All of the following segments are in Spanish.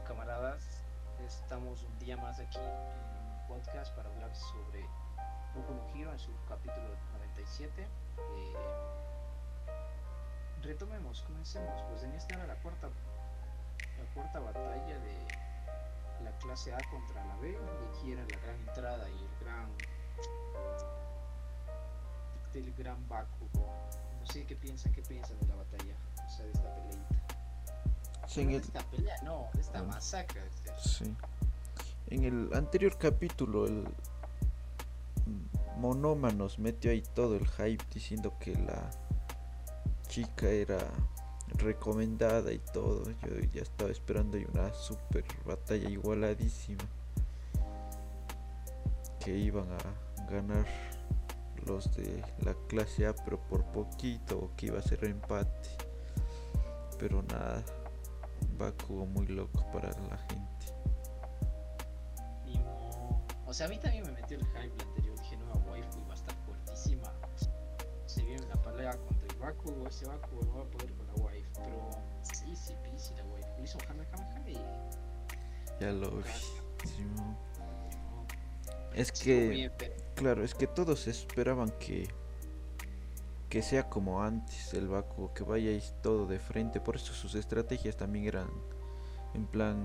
Camaradas, estamos un día más aquí en podcast para hablar sobre Boku no Hero en su capítulo 97. Eh, retomemos, comencemos, pues en esta era la cuarta, la cuarta batalla de la clase A contra la B y aquí era la gran entrada y el gran del gran Bakugo. No sé qué piensan, qué piensan de la batalla, o sea, de esta peleita. En el, esta pelea, no, esta Ah. masacre. este. sí. En el anterior capítulo, el Monoma nos metió ahí todo el hype diciendo que la chica era recomendada y todo. Yo ya estaba esperando ahí una super batalla igualadísima. Que iban a ganar los de la clase A, pero por poquito, o que iba a ser empate. Pero nada, Bakugo muy loco para la gente. Ni O sea, a mí también me metió el hype la anterior. Dije, nueva waifu y va a estar fuertísima. Se viene la pelea contra el Bakugo. Ese Bakugo no va a poder con la waifu. Pero sí, sí, sí, la waifu. Hizo Kamehameha y. Ya lo vi. No, Es que, claro, es que todos esperaban que que sea como antes el Bakugo, que vayáis todo de frente. Por eso sus estrategias también eran en plan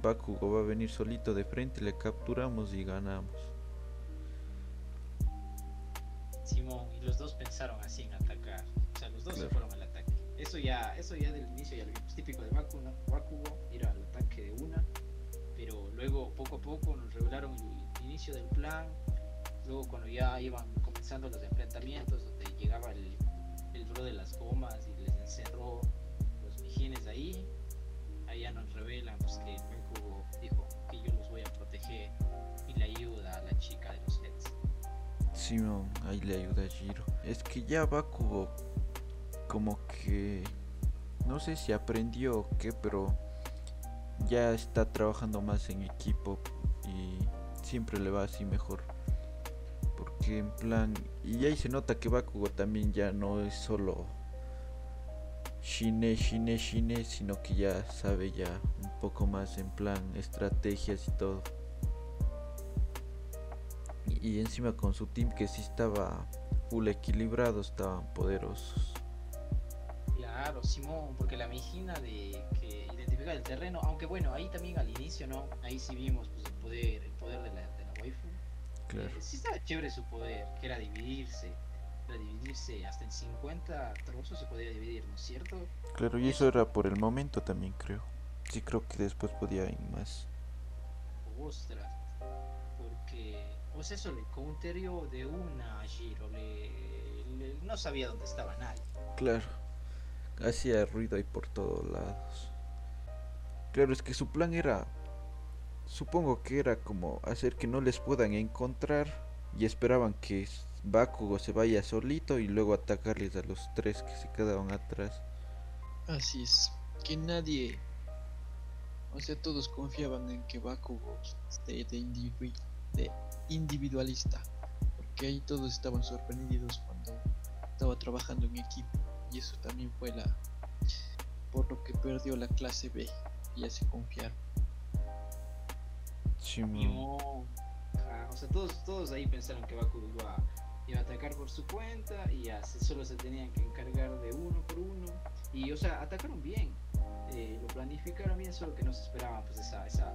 Bakugo va a venir solito de frente, le capturamos y ganamos. Simón y los dos pensaron así en atacar. O sea, los dos se fueron al ataque. Eso ya, eso ya del inicio ya lo vimos. Típico de Bakugo, ¿no? Bakugo, ir al ataque de una. Pero luego, poco a poco, nos revelaron el inicio del plan. Luego, cuando ya iban comenzando los enfrentamientos, donde llegaba el, el bro de las gomas y les encerró los mijines ahí. Ahí ya nos revelan pues, que Bakugo dijo que yo los voy a proteger y le ayuda a la chica de los heads. Simón, ahí le ayuda a Giro. Es que ya Bakugo como que no sé si aprendió o qué, pero ya está trabajando más en equipo y siempre le va así mejor. En plan, y ahí se nota que Bakugo también ya no es solo Shine, Shine, Shine, sino que ya sabe ya un poco más en plan estrategias y todo. Y, encima con su team que sí estaba full equilibrado, estaban poderosos. Claro, Simón, porque la mijina de que identifica el terreno, aunque bueno, ahí también al inicio, ¿no? Ahí sí vimos pues, el poder, el poder de la. Claro. Sí estaba chévere su poder, que era dividirse. Era dividirse hasta en 50 trozos se podía dividir, ¿no es cierto? Claro, y eso era por el momento también creo. Sí creo que después podía ir más. Ostras. Porque, o sea, eso le counterió de una a Giro, le, le- no sabía dónde estaba nadie. Claro. Hacía ruido ahí por todos lados. Claro, es que su plan era... Supongo que era como hacer que no les puedan encontrar y esperaban que Bakugo se vaya solito y luego atacarles a los tres que se quedaban atrás. Así es, que nadie, o sea, todos confiaban en que Bakugo esté de, de individualista, porque ahí todos estaban sorprendidos cuando estaba trabajando en equipo, y eso también fue la por lo que perdió la clase B, y ya se confiaron. Simón. No. Ah, o sea, todos, todos ahí pensaron que Bakugo iba, iba a atacar por su cuenta y ya se- solo se tenían que encargar de uno por uno. Y, o sea, atacaron bien. eh, lo planificaron bien, solo que no se esperaban pues esa, esa,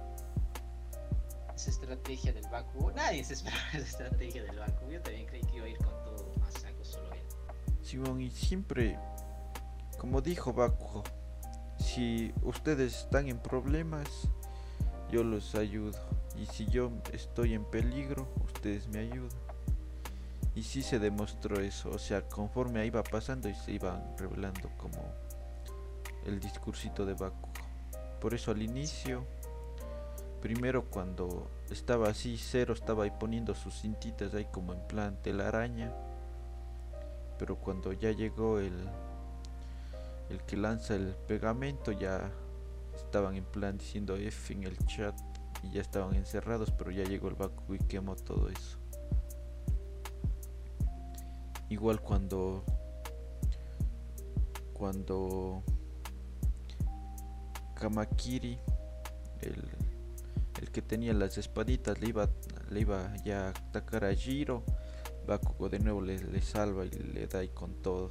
esa estrategia del Bakugo. Nadie se esperaba esa estrategia del Bakugo. Yo también creí que iba a ir con todo a saco solo él. Simón, y siempre, como dijo Bakugo, si ustedes están en problemas, yo los ayudo. Y si yo estoy en peligro, ustedes me ayudan. Y sí se demostró eso, o sea, conforme va pasando y se iban revelando como el discursito de Bakugo. Por eso al inicio, primero cuando estaba así, Cero estaba ahí poniendo sus cintitas ahí como en plan telaraña pero cuando ya llegó el el que lanza el pegamento ya estaban en plan diciendo F en el chat y ya estaban encerrados pero ya llegó el Bakugo y quemó todo eso igual cuando cuando Kamakiri el, el que tenía las espaditas le iba, le iba ya a atacar a Giro. Bakugo de nuevo le, le salva y le da ahí con todo.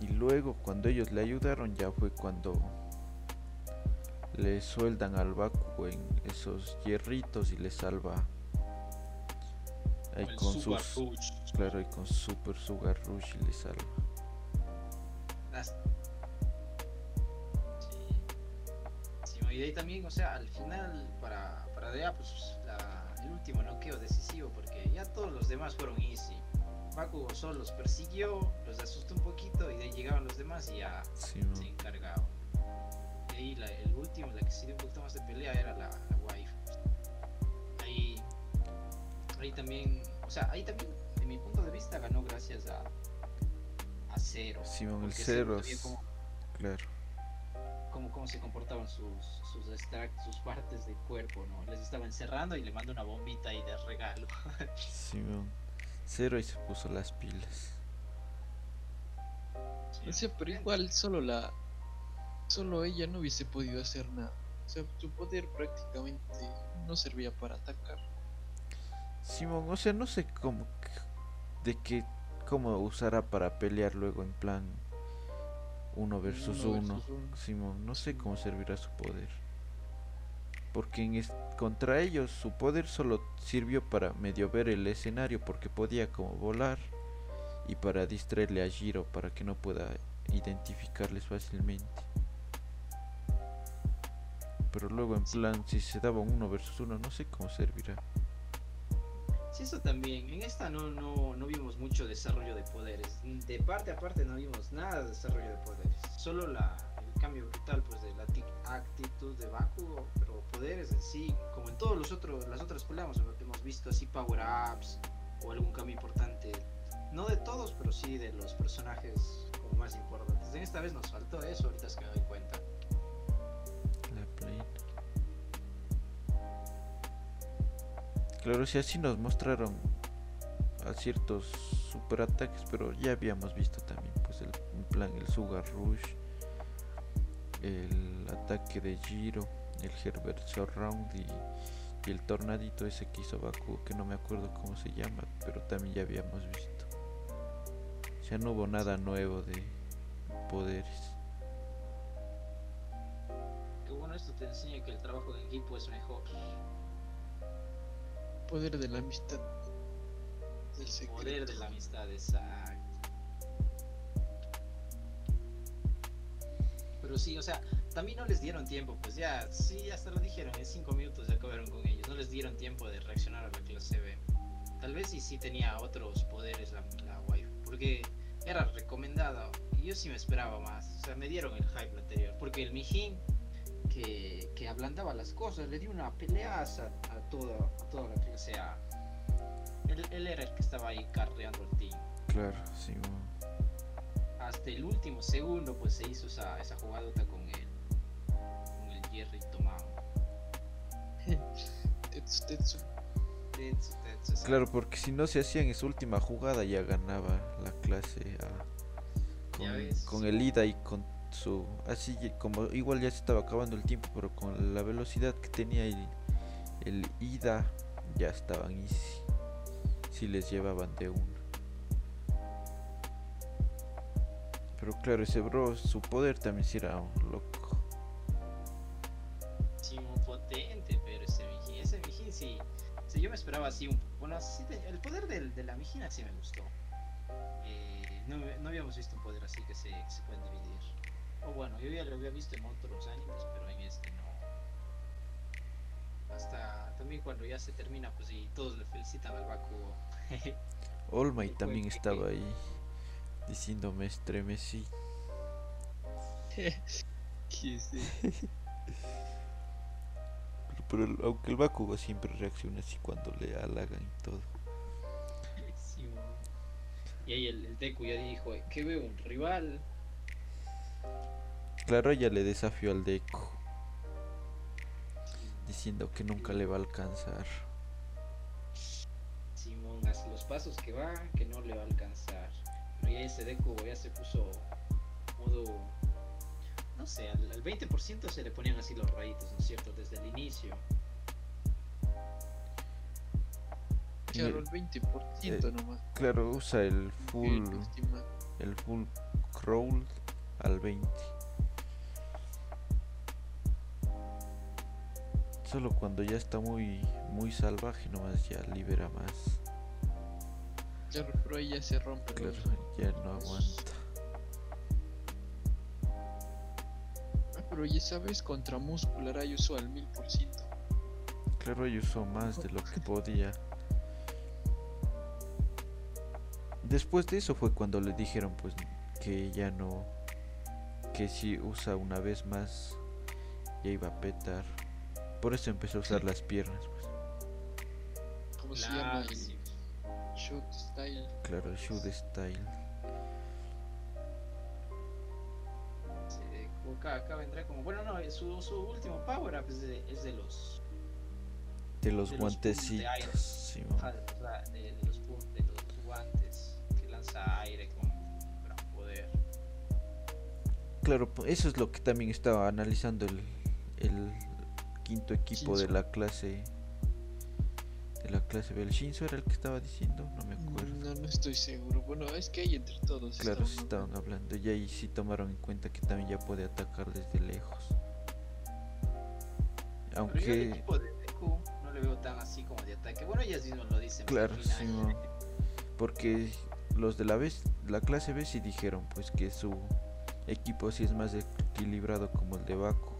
Y luego cuando ellos le ayudaron ya fue cuando le sueldan al Bakugo en esos hierritos y le salva ahí con Sugar sus Rush. claro ahí con Super Sugar Rush y le salva. Sí. Sí, y de ahí también, o sea, al final para, para DEA, pues la- el último noqueo decisivo, porque ya todos los demás fueron easy. Bakugo solo los persiguió, los asustó un poquito y de ahí llegaban los demás y ya Sí, se encargaban. De ahí la- el último, la que sí dio un poquito más de pelea era la, la waifu. Ahí, ahí también, o sea, ahí también, en mi punto de vista, ganó gracias a, a Zero. Simón, el cómo- claro. cómo, cómo se comportaban sus, sus, sus partes del cuerpo, ¿no? Les estaba encerrando y le manda una bombita ahí de regalo. Simón. Cero y se puso las pilas. Sea, pero igual solo la. Solo ella no hubiese podido hacer nada. O sea, su poder prácticamente no servía para atacar. Simón, o sea, no sé cómo de qué cómo usará para pelear luego en plan uno versus Uno uno. versus uno. Simón, no sé cómo servirá su poder. Porque en contra ellos su poder solo sirvió para medio ver el escenario porque podía como volar y para distraerle a Giro para que no pueda identificarles fácilmente. Pero luego en plan si se daba un uno versus uno no sé cómo servirá. Sí, eso también. En esta no, no, no vimos mucho desarrollo de poderes. De parte a parte no vimos nada de desarrollo de poderes. Solo la, el cambio brutal pues de la actitud de Bakugo, pero poderes en sí, como en todos los otros, las otras peleas hemos, visto así power ups o algún cambio importante. No de todos, pero sí de los personajes como más importantes. En esta vez nos faltó eso, ahorita es que me doy cuenta. Claro, si así nos mostraron a ciertos superataques, pero ya habíamos visto también, pues, el, plan el Sugar Rush, el ataque de Giro, el Herbert Surround y, y el tornadito ese que hizo Baku, que no me acuerdo cómo se llama, pero también ya habíamos visto. Sea, no hubo nada nuevo de poderes. Que bueno, esto te enseña que el trabajo en equipo es mejor. Poder de la amistad. Secreto. Poder de la amistad, exacto. Pero sí, o sea, también no les dieron tiempo, pues ya, sí, hasta lo dijeron, en 5 minutos ya acabaron con ellos, no les dieron tiempo de reaccionar a la clase B. Tal vez sí, sí tenía otros poderes la, la waifu, porque era recomendada y yo sí me esperaba más, o sea, me dieron el hype anterior, porque el Mijin que, que ablandaba las cosas, le dio una peleaza a toda, a toda la clase A. Él, él era el que estaba ahí carreando el team. Claro, sí. Hasta el último segundo, pues se hizo esa, esa jugadota con él. Con el Jerry Tomao. Tetsu, Tetsu. Tetsu, Tetsu, Claro, porque si no se hacían esa última jugada ya ganaba la clase A. Con, ves. con el ida y con su... Así como igual ya se estaba acabando el tiempo, pero con la velocidad que tenía el, el ida ya estaban easy. Si les llevaban de uno. Pero claro, ese bro, su poder también era un loco. Sí, muy potente, pero ese Mijin, ese Mijin sí. yo me esperaba así un Bueno, sí, el poder del, de la Mijina sí me gustó. Eh, no, no habíamos visto un poder así que se, que se pueden dividir. O bueno, yo ya lo había visto en otros animes, pero en este no. Hasta también cuando ya se termina, pues y todos le felicitan al Bakugo. All Might también estaba ahí diciéndome estremecí. ¿Qué? Pero, pero el- aunque el Bakugo siempre reacciona así cuando le halagan y todo. Sí, y ahí el, el Deku ya dijo, "Eh, que veo un rival. Claro, ella le desafió al Deku, diciendo que nunca le va a alcanzar. Simón hace los pasos que va, que no le va a alcanzar. Pero ya ese Deku ya se puso modo. No sé, al, al 20% se le ponían así los rayitos, ¿no es cierto? Desde el inicio. Claro, el 20% eh, nomás. Claro, usa el full, El el full crawl al 20. Solo cuando ya está muy muy salvaje nomás ya libera más. Claro, pero ahí ya se rompe. Claro, ya no aguanta. Ah, pero ya sabes, contra muscular ahí usó al 1000%. Claro, ella usó más de lo que podía. Después de eso fue cuando le dijeron pues que ya no, que si usa una vez más ya iba a petar. Por eso empezó a usar las piernas, pues. ¿Cómo se Claro llama? sí. Shoot Style. Claro, shoot style. Sí, acá, acá vendrá como. Bueno, no, su, su último power up es de, es de los. De los De los puntos de aire. guantecitos. Ajá, de, los la- de- de los de los guantes que lanza aire con gran poder. Claro, eso es lo que también estaba analizando el, el quinto equipo de la clase. De la clase B. ¿El Shinzo era el que estaba diciendo? No me acuerdo. No, no estoy seguro. Bueno, es que hay entre todos. Claro, estaban estaban hablando. Y ahí sí tomaron en cuenta que también ya puede atacar desde lejos. Pero yo el Aunque, equipo de Deku no le veo tan así como de ataque. Bueno, ellas mismas lo dicen. claro. Porque los de la, B, la clase B sí dijeron pues que su equipo sí es más equilibrado como el de Baku.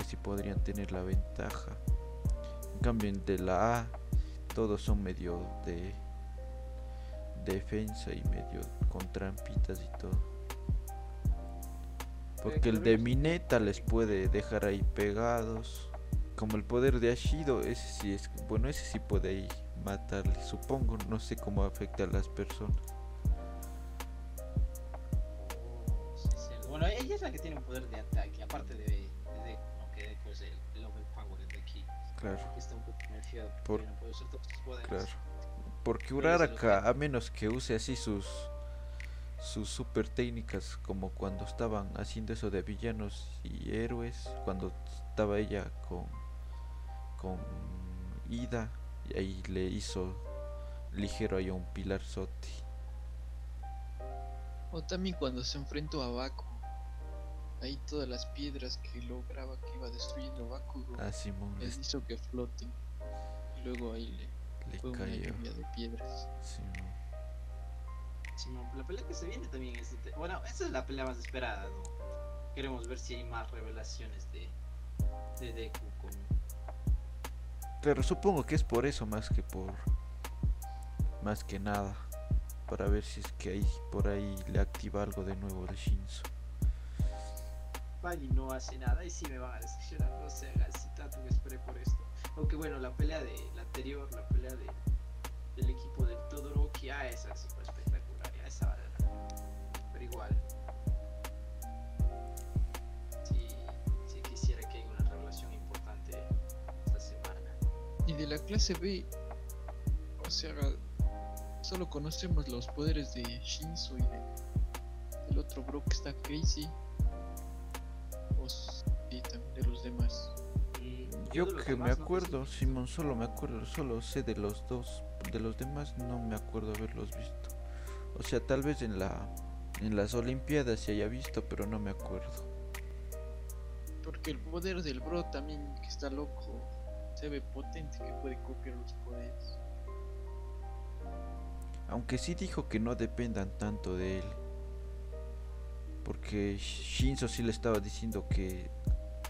Que sí podrían tener la ventaja. En cambio, de la A, todos son medio de defensa y medio con trampitas y todo. Porque el de Mineta les puede dejar ahí pegados. Como el poder de Ashido, ese sí es. Bueno, ese sí puede ahí matarle, supongo. No sé cómo afecta a las personas. Bueno, ella es la que tiene un poder de ataque, aparte de, Claro, que está un poco nerfeado Por- porque no puede usar todos sus poderes. claro. Ese lo Uraraka, a menos que use así sus sus super técnicas, como cuando estaban haciendo eso de villanos y héroes, cuando estaba ella con con Ida, y ahí le hizo ligero ahí a un pilar Soti. O también cuando se enfrentó a Baku. Ahí todas las piedras que lograba que iba destruyendo Bakugo. A Simón les les- hizo que floten. Y luego ahí le le fue una lluvia de piedras. Simón. La pelea que se viene también es. de- Bueno, esa es la pelea más esperada, ¿no? Queremos ver si hay más revelaciones de, de Deku con. Claro, supongo que es por eso más que por más que nada. Para ver si es que ahí por ahí le activa algo de nuevo el Shinzo. Bali no hace nada y sí me van a decepcionar, no se haga así tanto que esperé por esto. Aunque bueno, la pelea de la anterior, la pelea de, del equipo del Todoroki, ah, esa sí espectacular, ya esa vale. Pero igual. Sí, sí quisiera que haya una revelación importante esta semana. Y de la clase B, o sea, solo conocemos los poderes de Shinzo y de, del otro bro que está crazy. Demás. Mm, Yo de que me demás no acuerdo, sé si- Simón, solo me acuerdo, solo sé de los dos. De los demás no me acuerdo haberlos visto. O sea, tal vez en la en las Olimpiadas se haya visto, pero no me acuerdo. Porque el poder del bro también, que está loco, se ve potente que puede copiar los poderes. Aunque sí dijo que no dependan tanto de él. Porque Shinzo sí le estaba diciendo que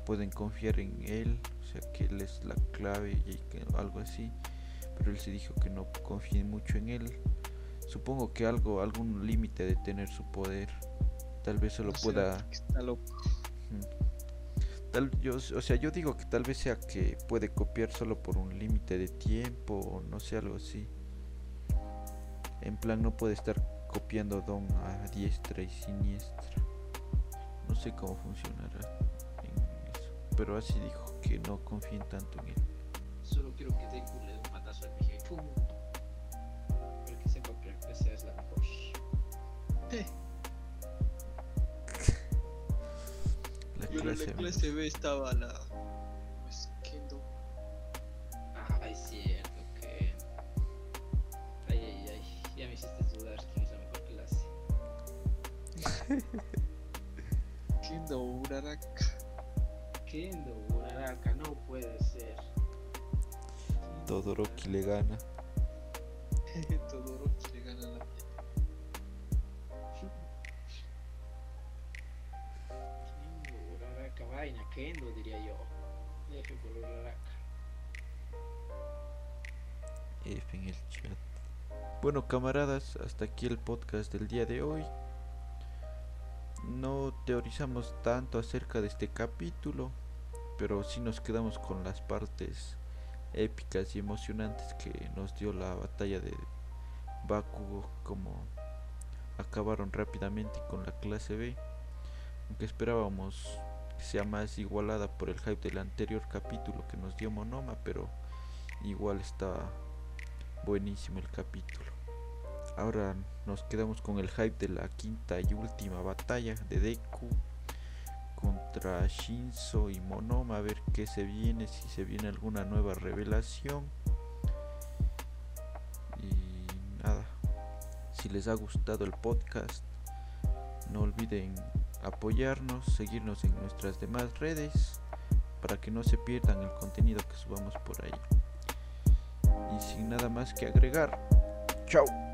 pueden confiar en él. O sea, que él es la clave y que algo así. Pero él sí dijo que no confíen mucho en él. Supongo que algo, algún límite de tener su poder. Tal vez solo O sea, pueda... está loco. Tal, yo, o sea, yo digo que tal vez sea que puede copiar solo por un límite de tiempo o no sé, algo así. En plan, no puede estar copiando Don a diestra y siniestra. No sé cómo funcionará. Pero así dijo que no confíen tanto en él. Solo quiero que Deku le dé un patazo al ¡pum! Pero que sepa que esa es la mejor. Pero clase en la clase. B estaba la. Pues, Kendo. Ah, es cierto que. Ay, ay, ay. Ya me hiciste dudar quién es la mejor clase. Kendo Uraraka. Kendo, Uraraka, no puede ser. Todoroki le gana. Todoroki le gana la. Kendo, Uraraka, vaina, Kendo diría yo. F por Uraraka. F en el chat. Bueno, camaradas, hasta aquí el podcast del día de hoy. No teorizamos tanto acerca de este capítulo, pero sí nos quedamos con las partes épicas y emocionantes que nos dio la batalla de Bakugo, como acabaron rápidamente con la clase B, aunque esperábamos que sea más igualada por el hype del anterior capítulo que nos dio Monoma, pero igual está buenísimo el capítulo. Ahora nos quedamos con el hype de la quinta y última batalla de Deku contra Shinzo y Monoma, a ver qué se viene, si se viene alguna nueva revelación. Y nada, si les ha gustado el podcast, no olviden apoyarnos, seguirnos en nuestras demás redes para que no se pierdan el contenido que subamos por ahí. Y sin nada más que agregar, chao.